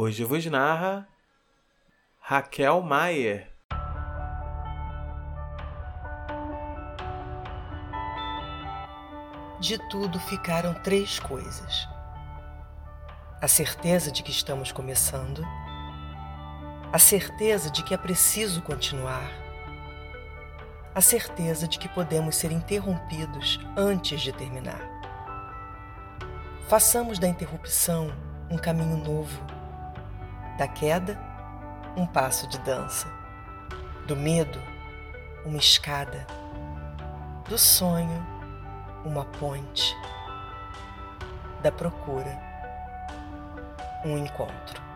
Hoje vos narra Raquel Maier. De tudo ficaram três coisas: a certeza de que estamos começando, a certeza de que é preciso continuar, a certeza de que podemos ser interrompidos antes de terminar. Façamos da interrupção um caminho novo, da queda, um passo de dança, do medo, uma escada, do sonho, uma ponte, da procura, um encontro.